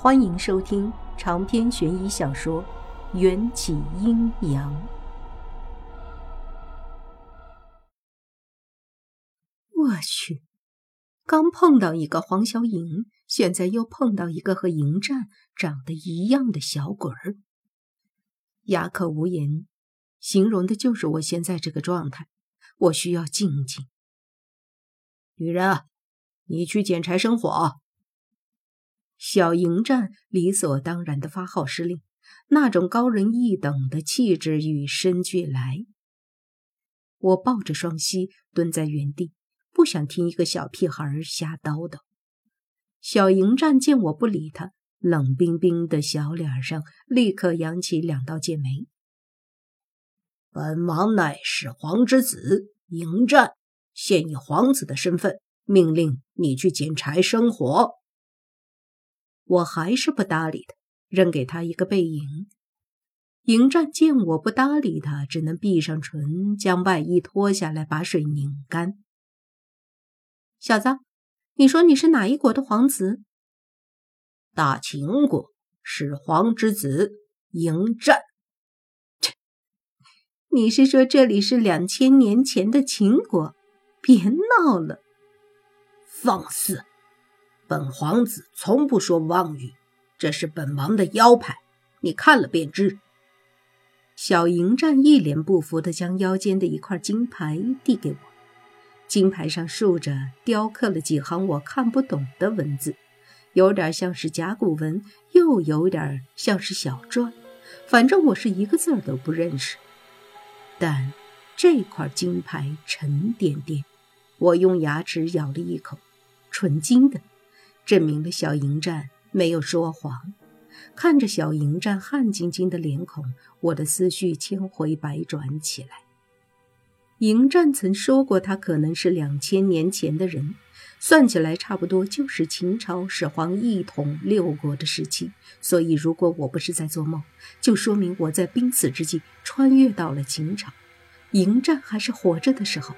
欢迎收听长篇悬疑小说《缘起阴阳》。我去，刚碰到一个黄小颖，现在又碰到一个和迎战长得一样的小鬼儿，哑口无言，形容的就是我现在这个状态。我需要静静。女人，你去捡柴生火。小迎战理所当然的发号施令，那种高人一等的气质与生俱来。我抱着双膝蹲在原地，不想听一个小屁孩瞎叨叨。小迎战见我不理他，冷冰冰的小脸上立刻扬起两道剑眉。本王乃始皇之子迎战，现以皇子的身份，命令你去捡柴生火。我还是不搭理他，扔给他一个背影。迎战见我不搭理他，只能闭上唇，将外衣脱下来，把水拧干。小子，你说你是哪一国的皇子？大秦国始皇之子迎战。切，你是说这里是两千年前的秦国？别闹了，放肆！本皇子从不说妄语，这是本王的腰牌，你看了便知。小迎战一脸不服地将腰间的一块金牌递给我，金牌上竖着雕刻了几行我看不懂的文字，有点像是甲骨文，又有点像是小篆，反正我是一个字儿都不认识。但这块金牌沉甸甸，我用牙齿咬了一口，纯金的。证明了小迎战没有说谎。看着小迎战汗津津的脸孔，我的思绪千回百转起来。迎战曾说过，他可能是两千年前的人，算起来差不多就是秦朝始皇一统六国的时期。所以，如果我不是在做梦，就说明我在濒死之际穿越到了秦朝，迎战还是活着的时候。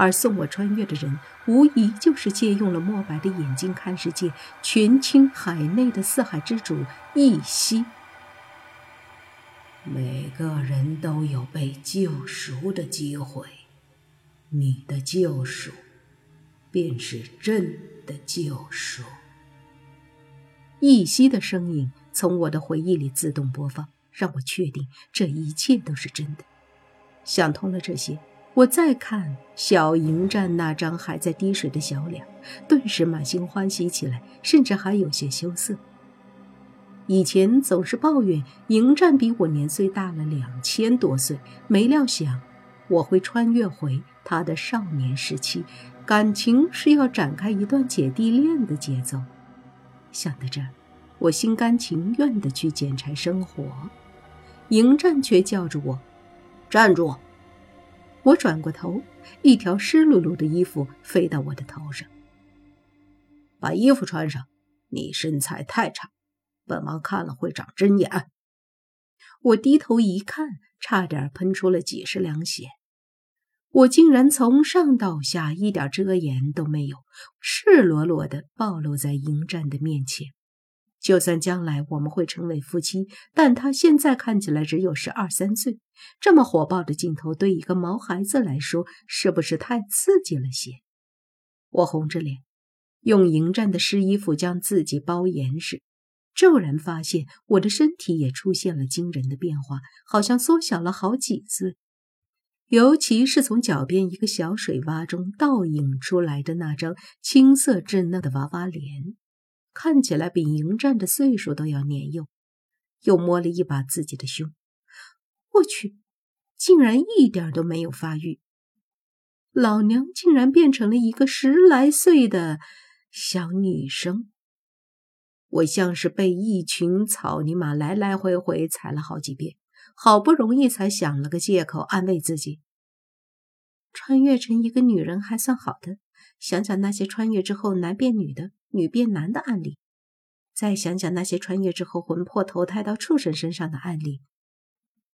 而送我穿越的人，无疑就是借用了墨白的眼睛看世界、权倾海内的四海之主易西。每个人都有被救赎的机会，你的救赎，便是朕的救赎。易西的声音从我的回忆里自动播放，让我确定这一切都是真的。想通了这些。我再看小迎战那张还在滴水的小脸，顿时满心欢喜起来，甚至还有些羞涩。以前总是抱怨迎战比我年岁大了两千多岁，没料想我会穿越回他的少年时期，感情是要展开一段姐弟恋的节奏。想到这儿，我心甘情愿地去捡柴生火，迎战却叫着我：“站住！”我转过头，一条湿漉漉的衣服飞到我的头上。把衣服穿上，你身材太差，本王看了会长针眼。我低头一看，差点喷出了几十两血。我竟然从上到下一点遮掩都没有，赤裸裸的暴露在迎战的面前。就算将来我们会成为夫妻，但他现在看起来只有十二三岁，这么火爆的镜头对一个毛孩子来说是不是太刺激了些？我红着脸，用迎战的湿衣服将自己包严实，骤然发现我的身体也出现了惊人的变化，好像缩小了好几岁，尤其是从脚边一个小水洼中倒影出来的那张青涩稚嫩的娃娃脸。看起来比迎战的岁数都要年幼，又摸了一把自己的胸，我去，竟然一点都没有发育。老娘竟然变成了一个十来岁的小女生。我像是被一群草泥马来来回回踩了好几遍，好不容易才想了个借口安慰自己：穿越成一个女人还算好的。想想那些穿越之后男变女的。女变男的案例，再想想那些穿越之后魂魄投胎到畜生身上的案例，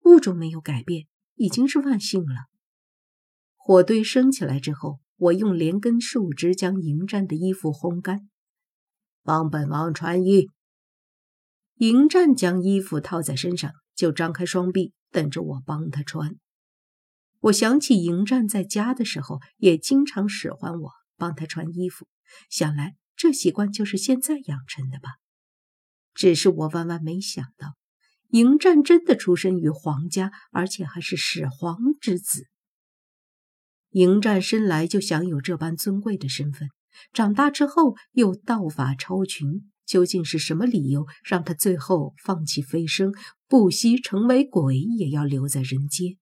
物种没有改变，已经是万幸了。火堆升起来之后，我用连根树枝将迎战的衣服烘干，帮本王穿衣。迎战将衣服套在身上，就张开双臂等着我帮他穿。我想起迎战在家的时候也经常使唤我帮他穿衣服，想来这习惯就是现在养成的吧。只是我万万没想到，迎战真的出身于皇家，而且还是始皇之子。迎战生来就享有这般尊贵的身份，长大之后又道法超群。究竟是什么理由让他最后放弃飞升，不惜成为鬼也要留在人间？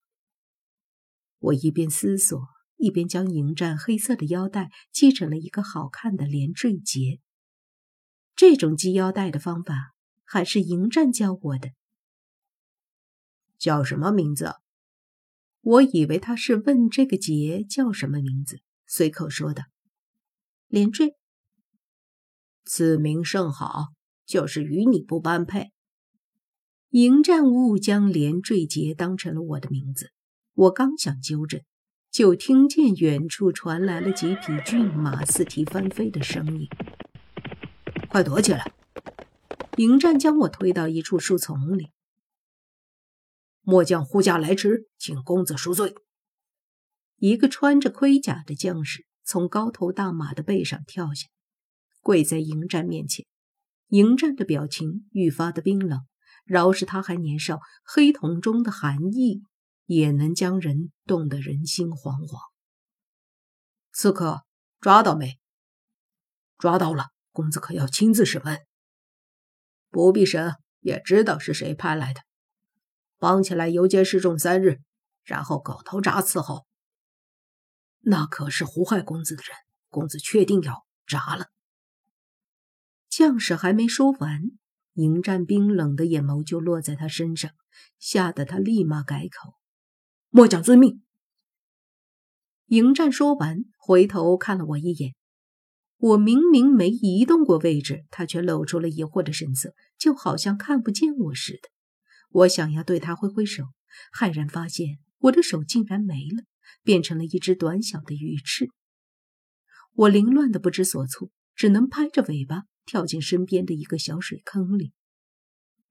我一边思索，一边将迎战黑色的腰带系成了一个好看的连缀结。这种系腰带的方法还是迎战教我的。叫什么名字？我以为他是问这个结叫什么名字，随口说道：“连缀。”此名甚好，就是与你不般配。迎战误将连缀结当成了我的名字，我刚想纠正，就听见远处传来了几匹骏马四蹄翻飞的声音。快躲起来！迎战将我推到一处树丛里。末将呼驾来迟，请公子恕罪。一个穿着盔甲的将士从高头大马的背上跳下。跪在迎战面前，迎战的表情愈发的冰冷。饶是他还年少，黑瞳中的寒意也能将人冻得人心惶惶。刺客抓到没？抓到了，公子可要亲自审问。不必审，也知道是谁派来的。绑起来游街示众三日，然后狗头铡伺候。那可是胡亥公子的人，公子确定要铡了。将士还没说完，迎战冰冷的眼眸就落在他身上，吓得他立马改口：“末将遵命。”迎战说完，回头看了我一眼。我明明没移动过位置，他却露出了疑惑的神色，就好像看不见我似的。我想要对他挥挥手，骇然发现我的手竟然没了，变成了一只短小的鱼翅。我凌乱的不知所措，只能拍着尾巴。跳进身边的一个小水坑里，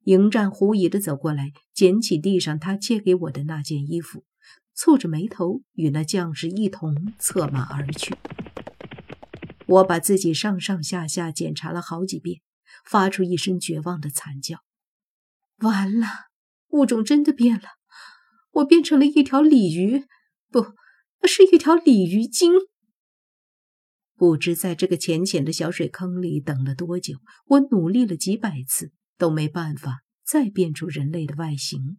迎战狐疑的走过来，捡起地上他借给我的那件衣服，蹙着眉头与那将士一同策马而去。我把自己上上下下检查了好几遍，发出一声绝望的惨叫：“完了，物种真的变了，我变成了一条鲤鱼，不，是一条鲤鱼精。”不知在这个浅浅的小水坑里等了多久，我努力了几百次都没办法再变出人类的外形。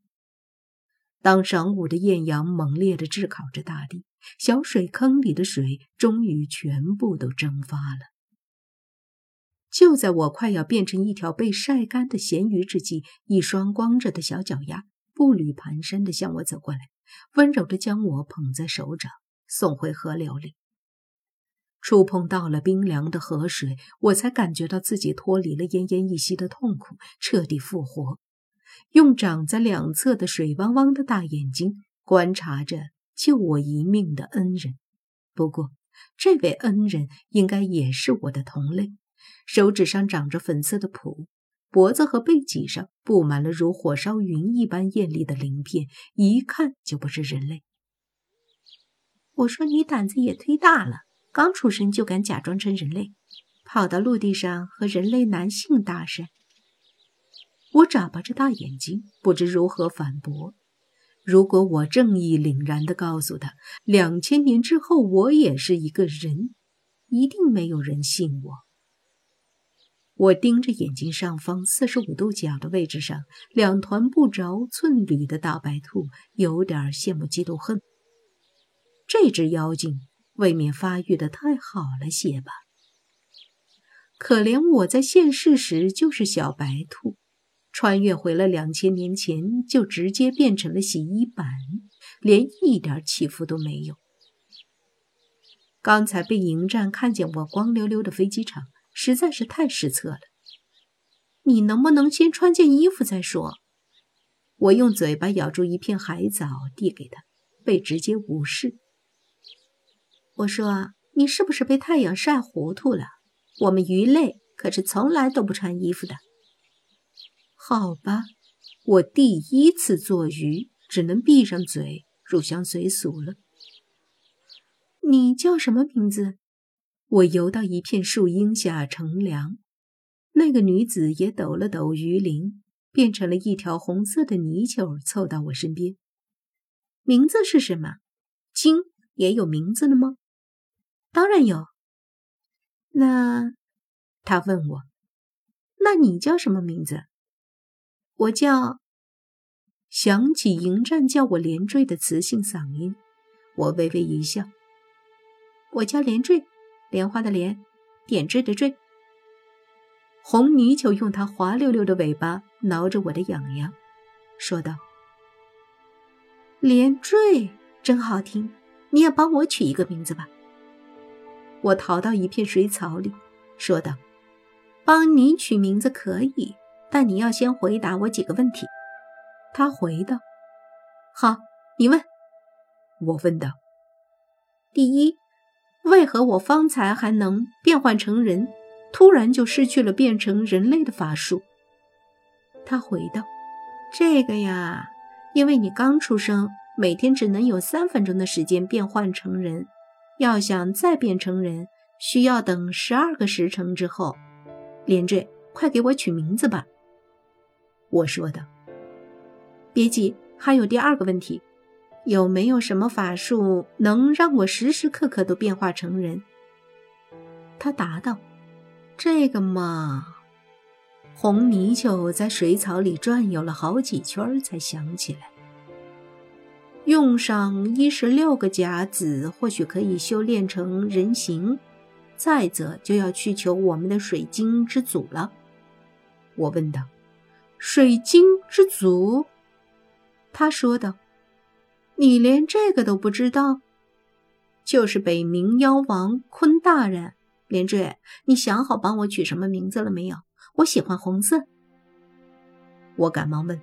当晌午的艳阳猛烈地炙烤着大地，小水坑里的水终于全部都蒸发了。就在我快要变成一条被晒干的咸鱼之际，一双光着的小脚丫步履蹒跚地向我走过来，温柔地将我捧在手掌，送回河流里。触碰到了冰凉的河水，我才感觉到自己脱离了奄奄一息的痛苦，彻底复活。用长在两侧的水汪汪的大眼睛观察着救我一命的恩人。不过，这位恩人应该也是我的同类。手指上长着粉色的蹼，脖子和背脊上布满了如火烧云一般艳丽的鳞片，一看就不是人类。我说你胆子也忒大了。刚出生就敢假装成人类，跑到陆地上和人类男性搭讪。我眨巴着大眼睛，不知如何反驳。如果我正义凛然地告诉他，两千年之后我也是一个人，一定没有人信我。我盯着眼睛上方四十五度角的位置上两团不着寸缕的大白兔，有点羡慕嫉妒恨。这只妖精。未免发育的太好了些吧？可怜我在现世时就是小白兔，穿越回了两千年前就直接变成了洗衣板，连一点起伏都没有。刚才被迎战看见我光溜溜的飞机场，实在是太失策了。你能不能先穿件衣服再说？我用嘴巴咬住一片海藻递给他，被直接无视。我说：“你是不是被太阳晒糊涂了？我们鱼类可是从来都不穿衣服的。”好吧，我第一次做鱼，只能闭上嘴，入乡随俗了。你叫什么名字？我游到一片树荫下乘凉。那个女子也抖了抖鱼鳞，变成了一条红色的泥鳅，凑到我身边。名字是什么？鲸也有名字了吗？当然有。那，他问我，那你叫什么名字？我叫。想起迎战叫我连坠的磁性嗓音，我微微一笑。我叫连坠，莲花的莲，点缀的缀。红泥鳅用它滑溜溜的尾巴挠着我的痒痒，说道：“连缀真好听，你也帮我取一个名字吧。”我逃到一片水草里，说道：“帮你取名字可以，但你要先回答我几个问题。”他回道：“好，你问。”我问道：“第一。”为何我方才还能变换成人，突然就失去了变成人类的法术？他回道：“这个呀，因为你刚出生，每天只能有三分钟的时间变换成人，要想再变成人，需要等十二个时辰之后。”连缀，快给我取名字吧。我说道：“别急，还有第二个问题。”有没有什么法术能让我时时刻刻都变化成人？他答道：“这个嘛。”红泥鳅在水草里转悠了好几圈，才想起来，用上一十六个甲子，或许可以修炼成人形。再则，就要去求我们的水晶之祖了。我问道：“水晶之族？”他说道。你连这个都不知道，就是北冥妖王坤大人。连坠，你想好帮我取什么名字了没有？我喜欢红色。我赶忙问。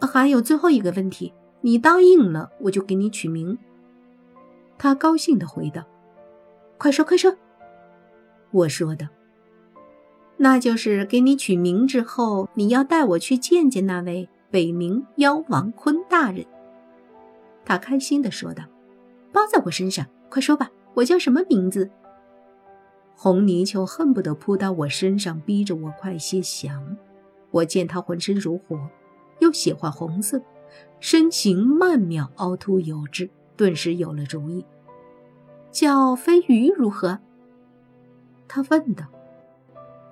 还有最后一个问题，你答应了，我就给你取名。他高兴地回道：“快说，快说。”我说道：“那就是给你取名之后，你要带我去见见那位北冥妖王坤大人。”他开心地说道：“包在我身上，快说吧，我叫什么名字？”红泥鳅恨不得扑到我身上，逼着我快些降。我见他浑身如火，又喜欢红色，身形曼妙，凹凸有致，顿时有了主意。叫飞鱼如何？他问道。“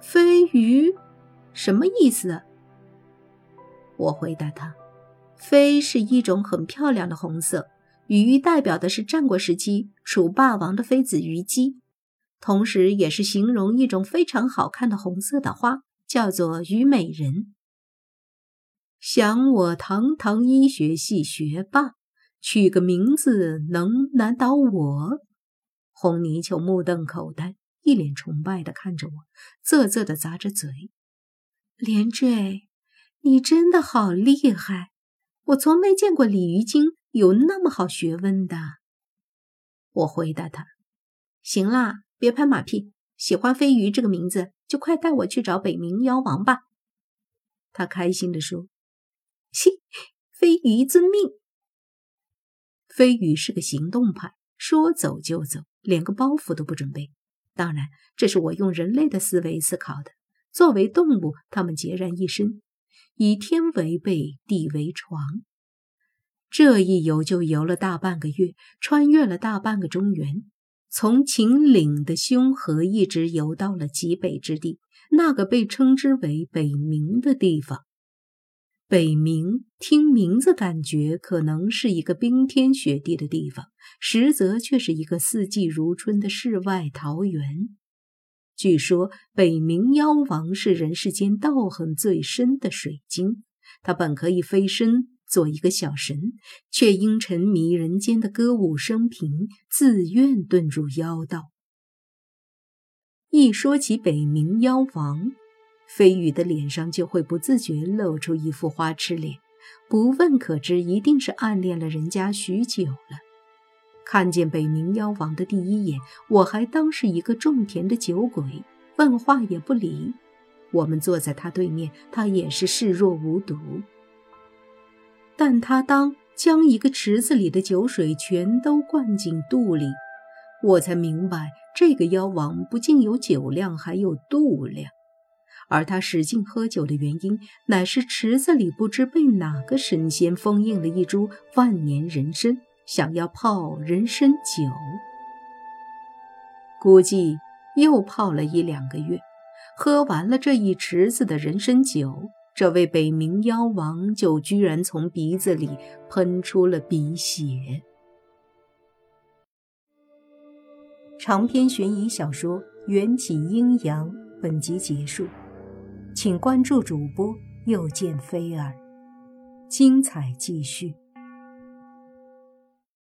飞鱼，什么意思？”我回答他。飞是一种很漂亮的红色，鱼代表的是战国时期楚霸王的妃子虞姬，同时也是形容一种非常好看的红色的花，叫做虞美人。想我堂堂医学系学霸，取个名字能难倒我？红泥鳅目瞪口呆，一脸崇拜地看着我，啧啧地咂着嘴。连坠，你真的好厉害！我从没见过鲤鱼精有那么好学问的。我回答他：“行啦，别拍马屁。喜欢飞鱼这个名字，就快带我去找北冥妖王吧。”他开心地说：“嘻，飞鱼遵命。”飞鱼是个行动派，说走就走，连个包袱都不准备。当然，这是我用人类的思维思考的。作为动物，它们孑然一身。以天为被，地为床。这一游就游了大半个月，穿越了大半个中原，从秦岭的凶河一直游到了极北之地，那个被称之为北冥的地方。北冥听名字感觉可能是一个冰天雪地的地方，实则却是一个四季如春的世外桃源。据说北冥妖王是人世间道行最深的水晶，他本可以飞升做一个小神，却因沉迷人间的歌舞升平，自愿遁入妖道。一说起北冥妖王，飞羽的脸上就会不自觉露出一副花痴脸，不问可知，一定是暗恋了人家许久了。看见北冥妖王的第一眼，我还当是一个种田的酒鬼，问话也不理。我们坐在他对面，他也是视若无睹。但他当将一个池子里的酒水全都灌进肚里，我才明白，这个妖王不仅有酒量，还有肚量。而他使劲喝酒的原因，乃是池子里不知被哪个神仙封印了一株万年人参，想要泡人参酒。估计又泡了一两个月，喝完了这一池子的人参酒，这位北冥妖王就居然从鼻子里喷出了鼻血。长篇悬疑小说《缘起阴阳》本集结束。请关注主播，又见菲儿，精彩继续。